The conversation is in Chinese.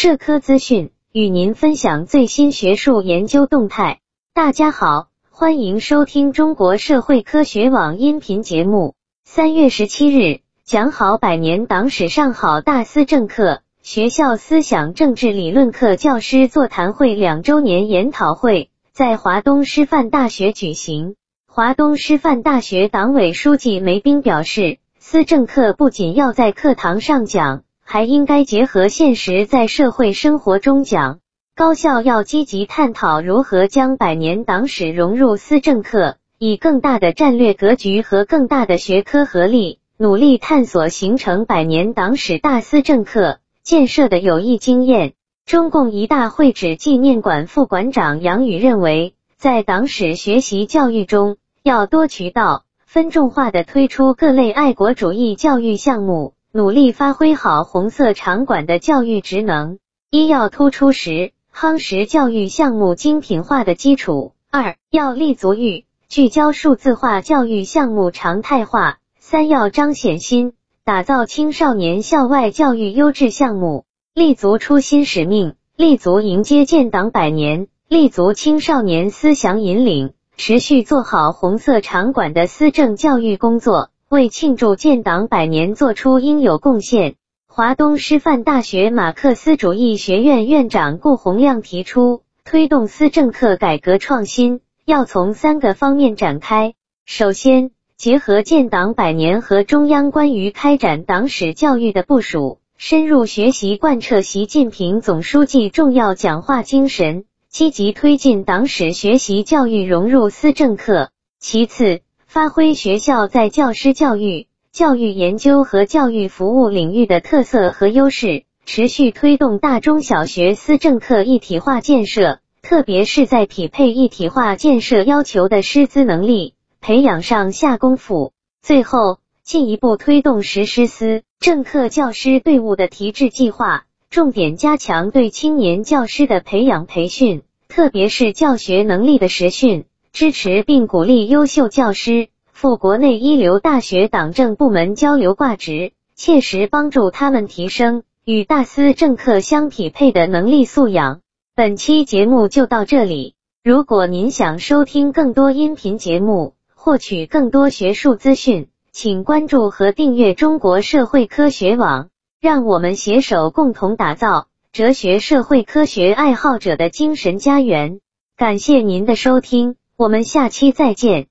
社科资讯，与您分享最新学术研究动态。大家好，欢迎收听中国社会科学网音频节目。三月十七日，讲好百年党史上好大思政课学校思想政治理论课教师座谈会两周年研讨会在华东师范大学举行。华东师范大学党委书记梅斌表示。思政课不仅要在课堂上讲，还应该结合现实，在社会生活中讲。高校要积极探讨如何将百年党史融入思政课，以更大的战略格局和更大的学科合力，努力探索形成百年党史大思政课建设的有益经验。中共一大会址纪念馆副馆长杨宇认为，在党史学习教育中，要多渠道。分众化的推出各类爱国主义教育项目，努力发挥好红色场馆的教育职能。一要突出实夯实教育项目精品化的基础；二要立足于聚焦数字化教育项目常态化；三要彰显新，打造青少年校外教育优质项目，立足初心使命，立足迎接建党百年，立足青少年思想引领。持续做好红色场馆的思政教育工作，为庆祝建党百年做出应有贡献。华东师范大学马克思主义学院院长顾洪亮提出，推动思政课改革创新，要从三个方面展开。首先，结合建党百年和中央关于开展党史教育的部署，深入学习贯彻习近平总书记重要讲话精神。积极推进党史学习教育融入思政课。其次，发挥学校在教师教育、教育研究和教育服务领域的特色和优势，持续推动大中小学思政课一体化建设，特别是在匹配一体化建设要求的师资能力培养上下功夫。最后，进一步推动实施思政课教师队伍的提质计划。重点加强对青年教师的培养培训，特别是教学能力的实训，支持并鼓励优秀教师赴国内一流大学党政部门交流挂职，切实帮助他们提升与大思政课相匹配的能力素养。本期节目就到这里，如果您想收听更多音频节目，获取更多学术资讯，请关注和订阅中国社会科学网。让我们携手共同打造哲学社会科学爱好者的精神家园。感谢您的收听，我们下期再见。